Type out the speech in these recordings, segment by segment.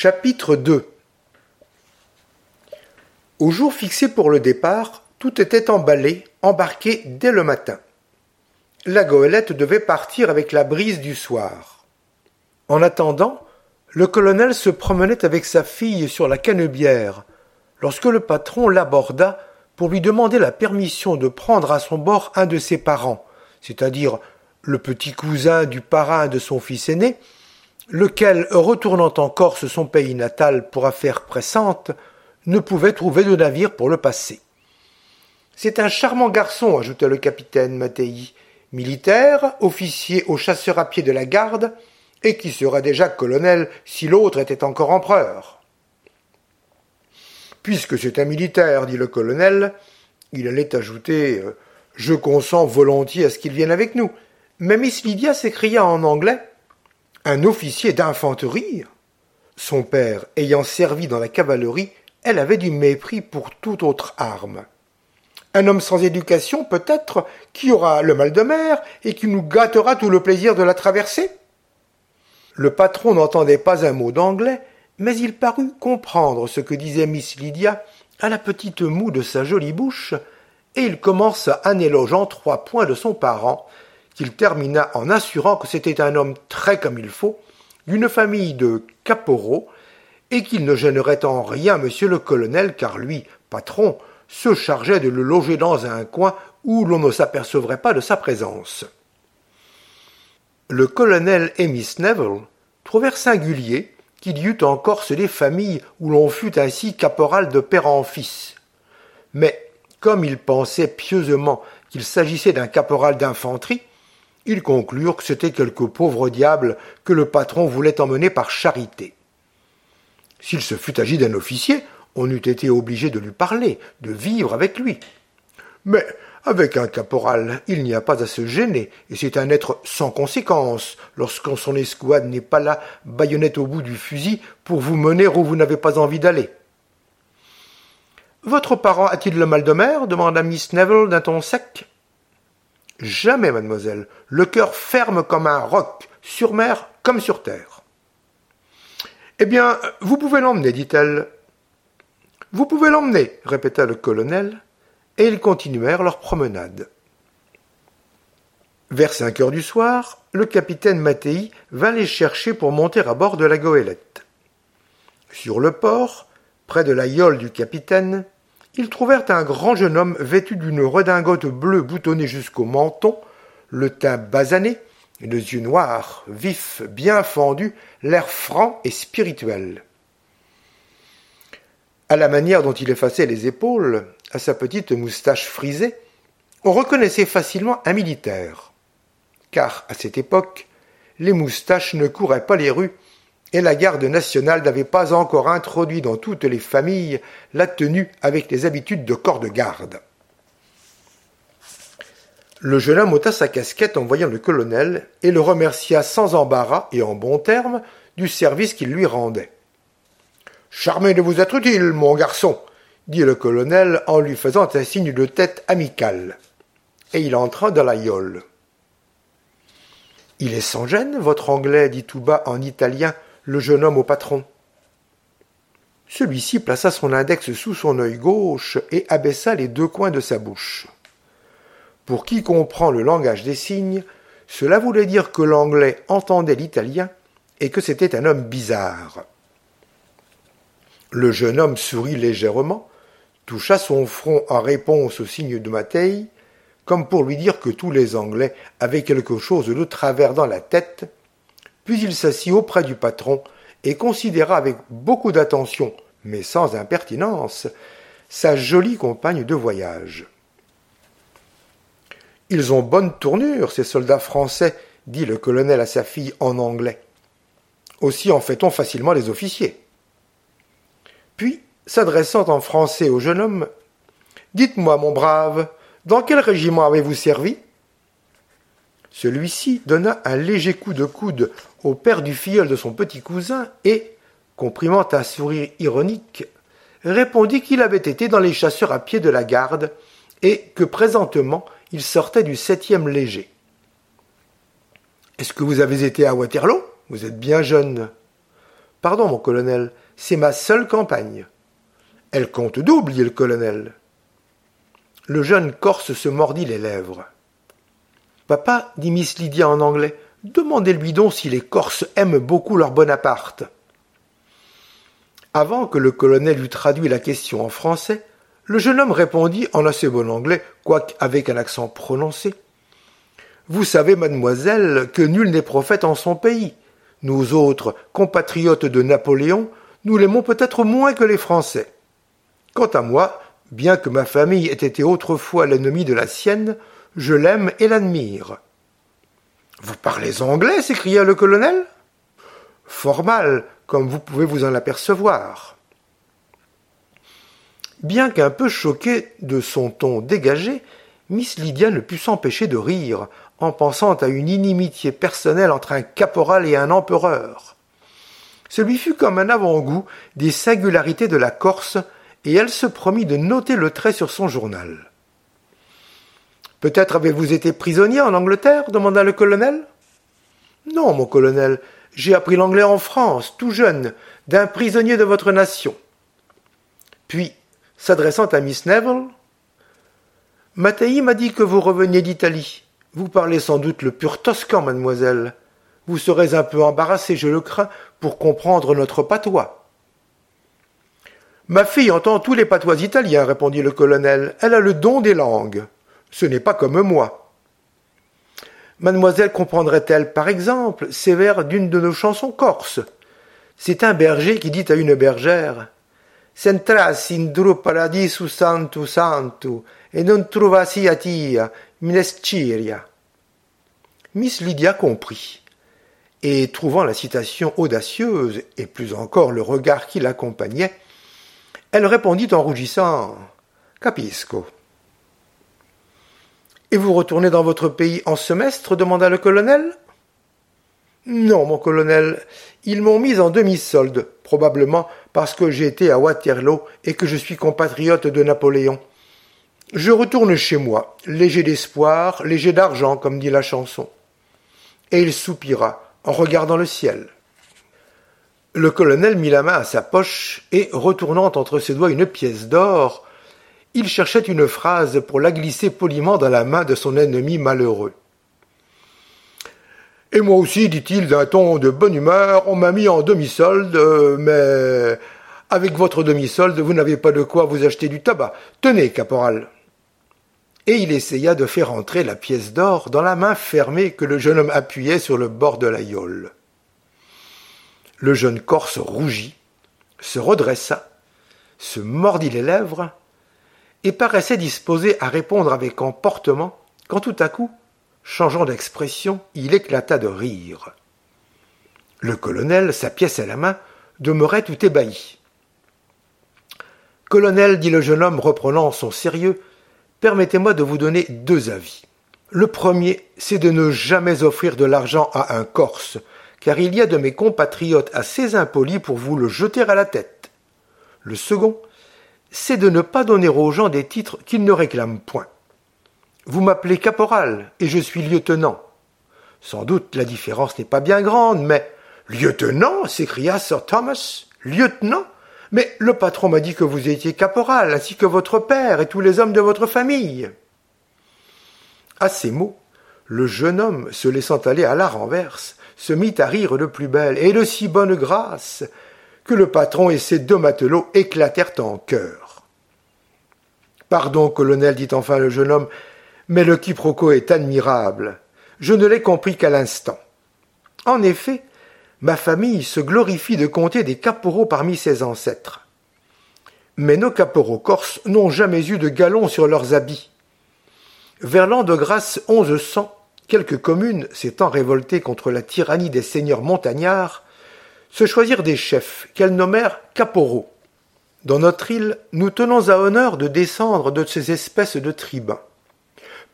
Chapitre 2 Au jour fixé pour le départ, tout était emballé, embarqué dès le matin. La goélette devait partir avec la brise du soir. En attendant, le colonel se promenait avec sa fille sur la canebière, lorsque le patron l'aborda pour lui demander la permission de prendre à son bord un de ses parents, c'est-à-dire le petit cousin du parrain de son fils aîné, lequel, retournant en Corse son pays natal pour affaires pressantes, ne pouvait trouver de navire pour le passer. C'est un charmant garçon, ajouta le capitaine Mattei, militaire, officier au chasseur à pied de la garde, et qui serait déjà colonel si l'autre était encore empereur. Puisque c'est un militaire, dit le colonel, il allait ajouter euh, Je consens volontiers à ce qu'il vienne avec nous. Mais Miss Lydia s'écria en anglais Un officier d'infanterie Son père ayant servi dans la cavalerie, elle avait du mépris pour toute autre arme un homme sans éducation, peut-être, qui aura le mal de mer et qui nous gâtera tout le plaisir de la traverser. Le patron n'entendait pas un mot d'anglais, mais il parut comprendre ce que disait Miss Lydia à la petite moue de sa jolie bouche, et il commença un éloge en trois points de son parent, qu'il termina en assurant que c'était un homme très comme il faut, d'une famille de caporaux, et qu'il ne gênerait en rien monsieur le colonel, car lui, patron, se chargeait de le loger dans un coin où l'on ne s'apercevrait pas de sa présence. Le colonel et Miss Neville trouvèrent singulier qu'il y eût en Corse des familles où l'on fût ainsi caporal de père en fils. Mais, comme ils pensaient pieusement qu'il s'agissait d'un caporal d'infanterie, ils conclurent que c'était quelque pauvre diable que le patron voulait emmener par charité. S'il se fût agi d'un officier, on eût été obligé de lui parler, de vivre avec lui. Mais avec un caporal, il n'y a pas à se gêner, et c'est un être sans conséquence, lorsqu'on son escouade n'est pas là, baïonnette au bout du fusil, pour vous mener où vous n'avez pas envie d'aller. Votre parent a-t-il le mal de mer? demanda Miss Neville d'un ton sec. Jamais, mademoiselle. Le cœur ferme comme un roc, sur mer comme sur terre. Eh bien, vous pouvez l'emmener, dit-elle. Vous pouvez l'emmener, répéta le colonel, et ils continuèrent leur promenade. Vers cinq heures du soir, le capitaine Mattei vint les chercher pour monter à bord de la goélette. Sur le port, près de la yole du capitaine, ils trouvèrent un grand jeune homme vêtu d'une redingote bleue boutonnée jusqu'au menton, le teint basané, les yeux noirs, vifs, bien fendus, l'air franc et spirituel. À la manière dont il effaçait les épaules, à sa petite moustache frisée, on reconnaissait facilement un militaire. Car, à cette époque, les moustaches ne couraient pas les rues, et la garde nationale n'avait pas encore introduit dans toutes les familles la tenue avec les habitudes de corps de garde. Le jeune homme ôta sa casquette en voyant le colonel et le remercia sans embarras et en bons termes du service qu'il lui rendait. Charmé de vous être utile, mon garçon, dit le colonel en lui faisant un signe de tête amical. Et il entra dans la yole. Il est sans gêne, votre anglais, dit tout bas en italien le jeune homme au patron. Celui-ci plaça son index sous son œil gauche et abaissa les deux coins de sa bouche. Pour qui comprend le langage des signes, cela voulait dire que l'anglais entendait l'italien et que c'était un homme bizarre. Le jeune homme sourit légèrement, toucha son front en réponse au signe de Mattei, comme pour lui dire que tous les Anglais avaient quelque chose de travers dans la tête, puis il s'assit auprès du patron et considéra avec beaucoup d'attention, mais sans impertinence, sa jolie compagne de voyage. Ils ont bonne tournure, ces soldats français, dit le colonel à sa fille en anglais. Aussi en fait-on facilement les officiers. Puis, s'adressant en français au jeune homme, Dites-moi, mon brave, dans quel régiment avez-vous servi? Celui-ci donna un léger coup de coude au père du filleul de son petit cousin et, comprimant un sourire ironique, répondit qu'il avait été dans les chasseurs à pied de la garde et que présentement il sortait du septième léger. Est-ce que vous avez été à Waterloo? Vous êtes bien jeune. Pardon, mon colonel, c'est ma seule campagne. Elle compte double, dit le colonel. Le jeune Corse se mordit les lèvres. Papa, dit Miss Lydia en anglais, demandez-lui donc si les Corses aiment beaucoup leur Bonaparte. Avant que le colonel eût traduit la question en français, le jeune homme répondit en assez bon anglais, quoique avec un accent prononcé. Vous savez, mademoiselle, que nul n'est prophète en son pays. Nous autres, compatriotes de Napoléon, nous l'aimons peut-être moins que les Français. Quant à moi, bien que ma famille ait été autrefois l'ennemi de la sienne, je l'aime et l'admire. Vous parlez anglais s'écria le colonel. Fort mal, comme vous pouvez vous en apercevoir. Bien qu'un peu choqué de son ton dégagé, Miss Lydia ne put s'empêcher de rire en pensant à une inimitié personnelle entre un caporal et un empereur. Ce lui fut comme un avant-goût des singularités de la Corse, et elle se promit de noter le trait sur son journal. Peut-être avez-vous été prisonnier en Angleterre demanda le colonel. Non, mon colonel, j'ai appris l'anglais en France, tout jeune, d'un prisonnier de votre nation. Puis, s'adressant à Miss Neville, Mattei m'a dit que vous reveniez d'Italie. Vous parlez sans doute le pur toscan, mademoiselle. Vous serez un peu embarrassée, je le crains, pour comprendre notre patois. Ma fille entend tous les patois italiens, répondit le colonel. Elle a le don des langues. Ce n'est pas comme moi. Mademoiselle comprendrait-elle, par exemple, ces vers d'une de nos chansons corses? C'est un berger qui dit à une bergère S'entras in duro paradisu santu santu, et non trovasi a tia, minesciria. Miss Lydia comprit et trouvant la citation audacieuse, et plus encore le regard qui l'accompagnait, elle répondit en rougissant Capisco. Et vous retournez dans votre pays en semestre demanda le colonel. Non, mon colonel, ils m'ont mis en demi-solde, probablement parce que j'ai été à Waterloo et que je suis compatriote de Napoléon. Je retourne chez moi, léger d'espoir, léger d'argent, comme dit la chanson. Et il soupira, en regardant le ciel. Le colonel mit la main à sa poche et, retournant entre ses doigts une pièce d'or, il cherchait une phrase pour la glisser poliment dans la main de son ennemi malheureux. Et moi aussi, dit-il d'un ton de bonne humeur, on m'a mis en demi-solde, mais avec votre demi-solde, vous n'avez pas de quoi vous acheter du tabac. Tenez, caporal et il essaya de faire entrer la pièce d'or dans la main fermée que le jeune homme appuyait sur le bord de la yole. Le jeune Corse rougit, se redressa, se mordit les lèvres, et paraissait disposé à répondre avec emportement, quand tout à coup, changeant d'expression, il éclata de rire. Le colonel, sa pièce à la main, demeurait tout ébahi. Colonel, dit le jeune homme, reprenant son sérieux, permettez-moi de vous donner deux avis. Le premier, c'est de ne jamais offrir de l'argent à un Corse, car il y a de mes compatriotes assez impolis pour vous le jeter à la tête. Le second, c'est de ne pas donner aux gens des titres qu'ils ne réclament point. Vous m'appelez caporal, et je suis lieutenant. Sans doute la différence n'est pas bien grande, mais lieutenant s'écria Sir Thomas. Lieutenant mais le patron m'a dit que vous étiez caporal, ainsi que votre père et tous les hommes de votre famille. À ces mots, le jeune homme, se laissant aller à la renverse, se mit à rire de plus belle et de si bonne grâce que le patron et ses deux matelots éclatèrent en chœur. Pardon, colonel, dit enfin le jeune homme, mais le quiproquo est admirable. Je ne l'ai compris qu'à l'instant. En effet, ma famille se glorifie de compter des caporaux parmi ses ancêtres. Mais nos caporaux corses n'ont jamais eu de galons sur leurs habits. Vers l'an de grâce 1100, quelques communes, s'étant révoltées contre la tyrannie des seigneurs montagnards, se choisirent des chefs qu'elles nommèrent caporaux. Dans notre île, nous tenons à honneur de descendre de ces espèces de tribuns.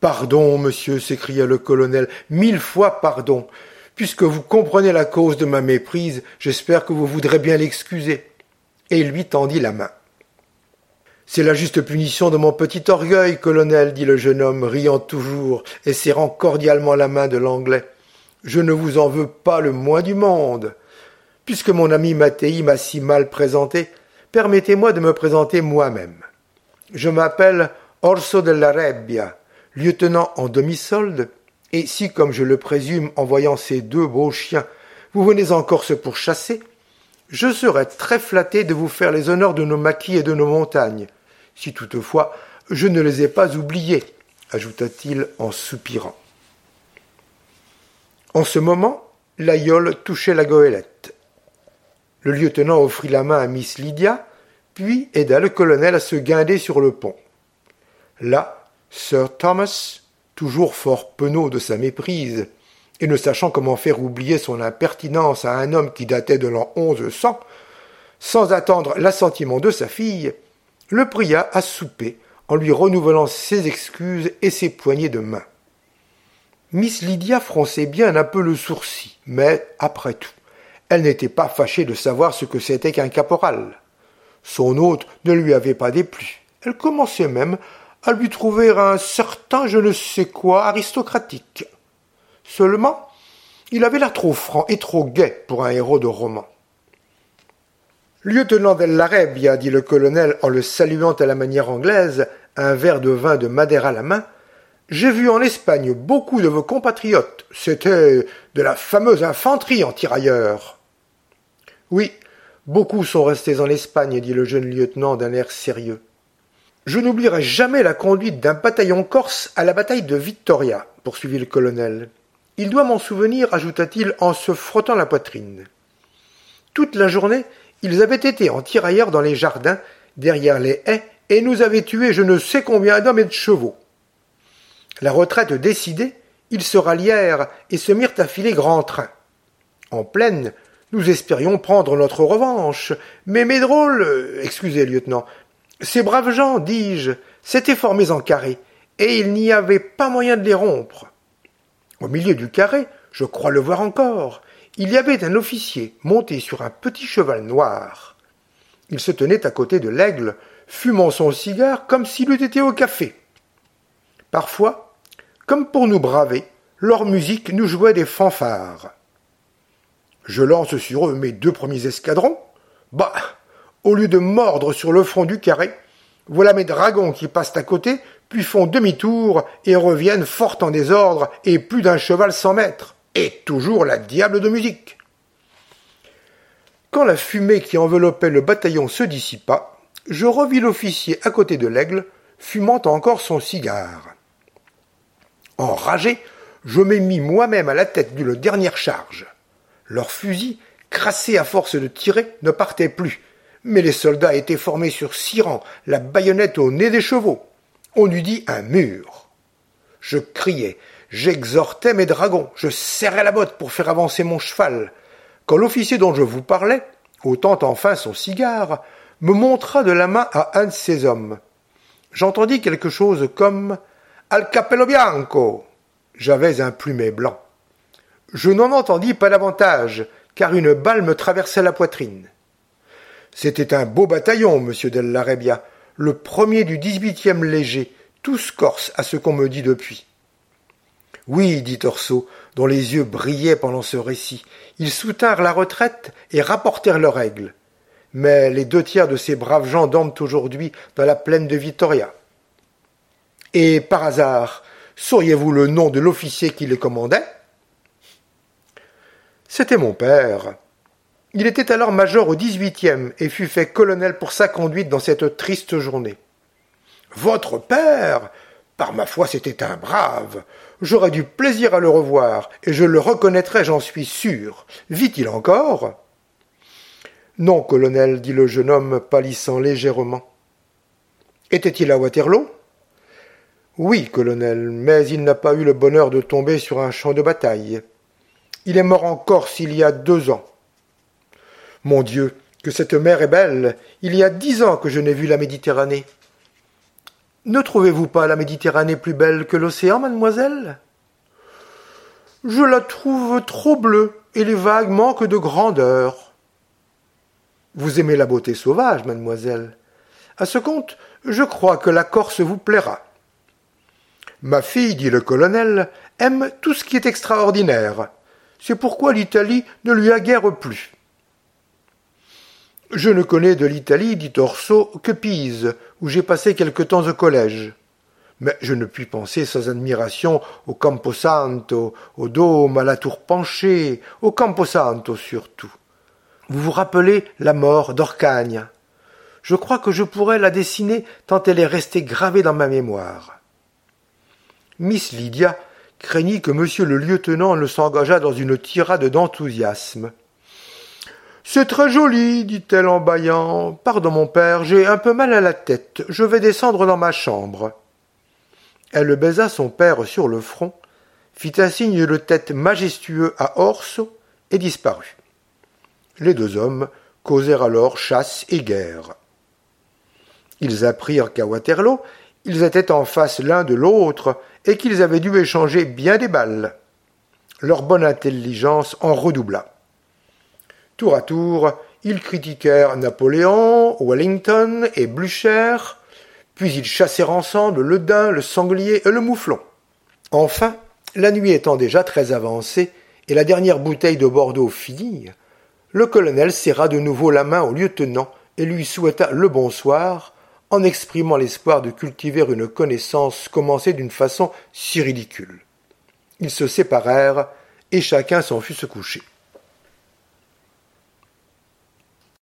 Pardon, monsieur, s'écria le colonel, mille fois pardon. Puisque vous comprenez la cause de ma méprise, j'espère que vous voudrez bien l'excuser. Et il lui tendit la main. C'est la juste punition de mon petit orgueil, colonel, dit le jeune homme, riant toujours et serrant cordialement la main de l'anglais. Je ne vous en veux pas le moins du monde. Puisque mon ami Mattei m'a si mal présenté, permettez-moi de me présenter moi-même. Je m'appelle Orso della Rebbia, lieutenant en demi-solde, et si, comme je le présume, en voyant ces deux beaux chiens, vous venez en Corse pour chasser, je serais très flatté de vous faire les honneurs de nos maquis et de nos montagnes, si toutefois je ne les ai pas oubliés, ajouta-t-il en soupirant. En ce moment, l'aïeul touchait la goélette. Le lieutenant offrit la main à Miss Lydia, puis aida le colonel à se guinder sur le pont. Là, Sir Thomas, toujours fort penaud de sa méprise, et ne sachant comment faire oublier son impertinence à un homme qui datait de l'an onze cent, sans attendre l'assentiment de sa fille, le pria à souper en lui renouvelant ses excuses et ses poignées de main. Miss Lydia fronçait bien un peu le sourcil, mais, après tout, elle n'était pas fâchée de savoir ce que c'était qu'un caporal. Son hôte ne lui avait pas déplu. Elle commençait même à lui trouver un certain je ne sais quoi aristocratique. Seulement, il avait l'air trop franc et trop gai pour un héros de roman. Lieutenant Dell'Arabia, dit le colonel en le saluant à la manière anglaise, un verre de vin de Madère à la main, j'ai vu en Espagne beaucoup de vos compatriotes. C'était de la fameuse infanterie en tirailleurs. Oui, beaucoup sont restés en Espagne, dit le jeune lieutenant d'un air sérieux. Je n'oublierai jamais la conduite d'un bataillon corse à la bataille de Vittoria, poursuivit le colonel. Il doit m'en souvenir, ajouta-t-il en se frottant la poitrine. Toute la journée, ils avaient été en tirailleurs dans les jardins, derrière les haies, et nous avaient tué je ne sais combien d'hommes et de chevaux. La retraite décidée, ils se rallièrent et se mirent à filer grand train. En plaine, nous espérions prendre notre revanche, mais mes drôles, excusez, lieutenant, ces braves gens, dis-je, s'étaient formés en carré, et il n'y avait pas moyen de les rompre. Au milieu du carré, je crois le voir encore, il y avait un officier monté sur un petit cheval noir. Il se tenait à côté de l'aigle, fumant son cigare comme s'il eût été au café. Parfois, comme pour nous braver, leur musique nous jouait des fanfares. Je lance sur eux mes deux premiers escadrons. Bah, au lieu de mordre sur le front du carré, voilà mes dragons qui passent à côté, puis font demi-tour et reviennent fort en désordre et plus d'un cheval sans mètres. Et toujours la diable de musique. Quand la fumée qui enveloppait le bataillon se dissipa, je revis l'officier à côté de l'aigle, fumant encore son cigare. Enragé, je m'ai mis moi-même à la tête d'une dernière charge. Leurs fusils, crassés à force de tirer, ne partaient plus, mais les soldats étaient formés sur six rangs, la baïonnette au nez des chevaux. On eût dit un mur. Je criais, j'exhortais mes dragons, je serrais la botte pour faire avancer mon cheval, quand l'officier dont je vous parlais, ôtant enfin son cigare, me montra de la main à un de ses hommes. J'entendis quelque chose comme Al capello bianco. J'avais un plumet blanc. Je n'en entendis pas davantage, car une balle me traversait la poitrine. C'était un beau bataillon, monsieur Della le premier du dix-huitième léger, tous corses à ce qu'on me dit depuis. Oui, dit Orso, dont les yeux brillaient pendant ce récit. Ils soutinrent la retraite et rapportèrent leur aigle. Mais les deux tiers de ces braves gens dorment aujourd'hui dans la plaine de Vittoria. Et par hasard, sauriez-vous le nom de l'officier qui les commandait? C'était mon père, il était alors major au dix-huitième et fut fait colonel pour sa conduite dans cette triste journée. Votre père Par ma foi, c'était un brave. J'aurais du plaisir à le revoir, et je le reconnaîtrai, j'en suis sûr. Vit-il encore? Non, colonel, dit le jeune homme, pâlissant légèrement. Était-il à Waterloo? Oui, colonel, mais il n'a pas eu le bonheur de tomber sur un champ de bataille. Il est mort en Corse il y a deux ans. Mon Dieu, que cette mer est belle. Il y a dix ans que je n'ai vu la Méditerranée. Ne trouvez-vous pas la Méditerranée plus belle que l'océan, mademoiselle? Je la trouve trop bleue, et les vagues manquent de grandeur. Vous aimez la beauté sauvage, mademoiselle. À ce compte, je crois que la Corse vous plaira. Ma fille, dit le colonel, aime tout ce qui est extraordinaire. C'est pourquoi l'Italie ne lui a guère plu. Je ne connais de l'Italie, dit Orso, que Pise, où j'ai passé quelque temps au collège. Mais je ne puis penser sans admiration au Camposanto, au dôme, à la tour penchée, au Camposanto surtout. Vous vous rappelez la mort d'Orcagne Je crois que je pourrais la dessiner tant elle est restée gravée dans ma mémoire. Miss Lydia craignit que monsieur le lieutenant ne s'engageât dans une tirade d'enthousiasme. C'est très joli, dit-elle en bâillant. Pardon, mon père, j'ai un peu mal à la tête. Je vais descendre dans ma chambre. Elle baisa son père sur le front, fit un signe de tête majestueux à Orso et disparut. Les deux hommes causèrent alors chasse et guerre. Ils apprirent qu'à Waterloo, ils étaient en face l'un de l'autre et qu'ils avaient dû échanger bien des balles. Leur bonne intelligence en redoubla. Tour à tour, ils critiquèrent Napoléon, Wellington et Blücher, puis ils chassèrent ensemble le daim, le sanglier et le mouflon. Enfin, la nuit étant déjà très avancée et la dernière bouteille de Bordeaux finie, le colonel serra de nouveau la main au lieutenant et lui souhaita le bonsoir, en exprimant l'espoir de cultiver une connaissance commencée d'une façon si ridicule. Ils se séparèrent et chacun s'en fut se coucher.